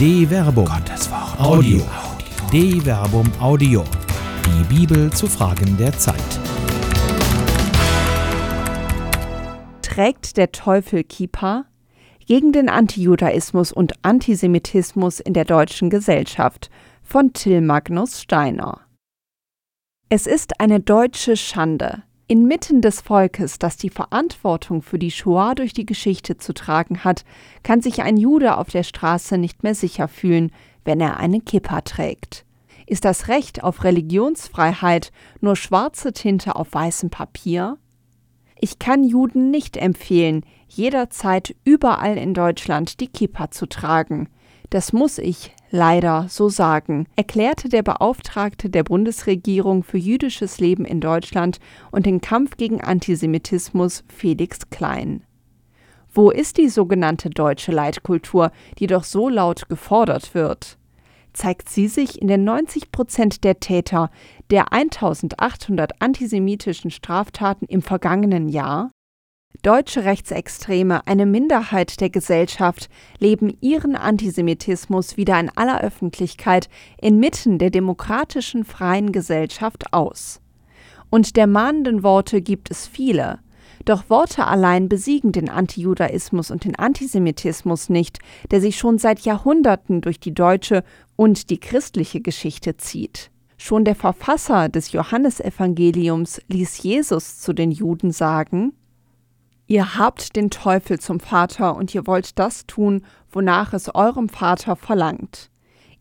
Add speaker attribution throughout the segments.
Speaker 1: De Verbum. Gottes Wort. Audio. De Verbum Audio. Die Bibel zu Fragen der Zeit.
Speaker 2: Trägt der Teufel Kippa? Gegen den Antijudaismus und Antisemitismus in der deutschen Gesellschaft von Till Magnus Steiner. Es ist eine deutsche Schande, Inmitten des Volkes, das die Verantwortung für die Shoah durch die Geschichte zu tragen hat, kann sich ein Jude auf der Straße nicht mehr sicher fühlen, wenn er eine Kippa trägt. Ist das Recht auf Religionsfreiheit nur schwarze Tinte auf weißem Papier? Ich kann Juden nicht empfehlen, jederzeit überall in Deutschland die Kippa zu tragen. Das muss ich leider so sagen, erklärte der Beauftragte der Bundesregierung für jüdisches Leben in Deutschland und den Kampf gegen Antisemitismus Felix Klein. Wo ist die sogenannte deutsche Leitkultur, die doch so laut gefordert wird? Zeigt sie sich in den 90 Prozent der Täter der 1800 antisemitischen Straftaten im vergangenen Jahr? Deutsche Rechtsextreme, eine Minderheit der Gesellschaft, leben ihren Antisemitismus wieder in aller Öffentlichkeit inmitten der demokratischen freien Gesellschaft aus. Und der mahnenden Worte gibt es viele. Doch Worte allein besiegen den Antijudaismus und den Antisemitismus nicht, der sich schon seit Jahrhunderten durch die deutsche und die christliche Geschichte zieht. Schon der Verfasser des Johannesevangeliums ließ Jesus zu den Juden sagen, Ihr habt den Teufel zum Vater und ihr wollt das tun, wonach es eurem Vater verlangt.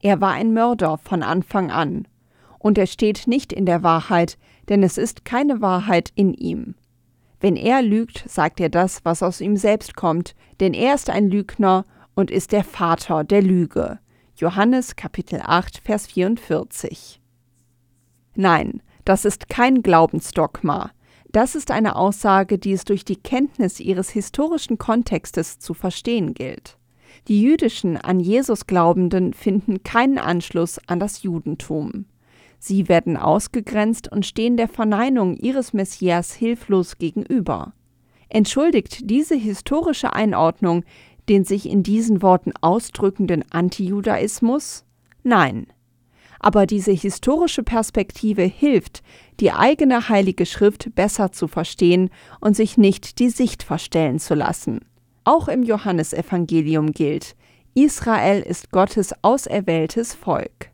Speaker 2: Er war ein Mörder von Anfang an. Und er steht nicht in der Wahrheit, denn es ist keine Wahrheit in ihm. Wenn er lügt, sagt er das, was aus ihm selbst kommt, denn er ist ein Lügner und ist der Vater der Lüge. Johannes Kapitel 8, Vers 44. Nein, das ist kein Glaubensdogma. Das ist eine Aussage, die es durch die Kenntnis ihres historischen Kontextes zu verstehen gilt. Die jüdischen an Jesus Glaubenden finden keinen Anschluss an das Judentum. Sie werden ausgegrenzt und stehen der Verneinung ihres Messias hilflos gegenüber. Entschuldigt diese historische Einordnung den sich in diesen Worten ausdrückenden Antijudaismus? Nein aber diese historische Perspektive hilft, die eigene heilige Schrift besser zu verstehen und sich nicht die Sicht verstellen zu lassen. Auch im Johannesevangelium gilt, Israel ist Gottes auserwähltes Volk.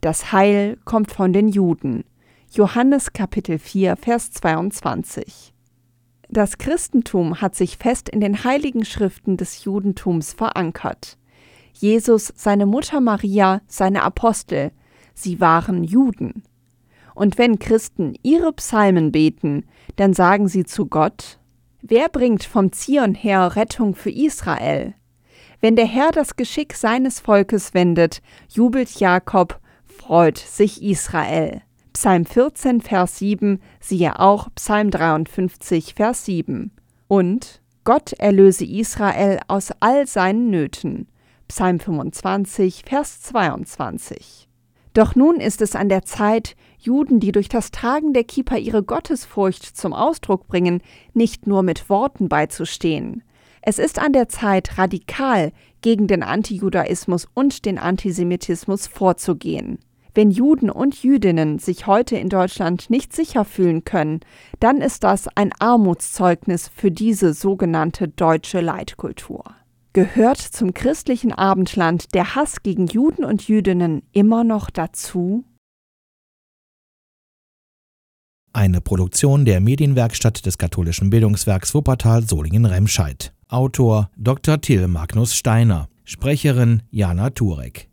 Speaker 2: Das Heil kommt von den Juden. Johannes Kapitel 4, Vers 22. Das Christentum hat sich fest in den heiligen Schriften des Judentums verankert. Jesus, seine Mutter Maria, seine Apostel, sie waren Juden. Und wenn Christen ihre Psalmen beten, dann sagen sie zu Gott, Wer bringt vom Zion her Rettung für Israel? Wenn der Herr das Geschick seines Volkes wendet, jubelt Jakob, freut sich Israel. Psalm 14, Vers 7, siehe auch Psalm 53, Vers 7. Und Gott erlöse Israel aus all seinen Nöten. Psalm 25, Vers 22. Doch nun ist es an der Zeit, Juden, die durch das Tragen der Kippa ihre Gottesfurcht zum Ausdruck bringen, nicht nur mit Worten beizustehen. Es ist an der Zeit, radikal gegen den Antijudaismus und den Antisemitismus vorzugehen. Wenn Juden und Jüdinnen sich heute in Deutschland nicht sicher fühlen können, dann ist das ein Armutszeugnis für diese sogenannte deutsche Leitkultur. Gehört zum christlichen Abendland der Hass gegen Juden und Jüdinnen immer noch dazu?
Speaker 1: Eine Produktion der Medienwerkstatt des katholischen Bildungswerks Wuppertal Solingen-Remscheid. Autor Dr. Till Magnus Steiner. Sprecherin Jana Turek.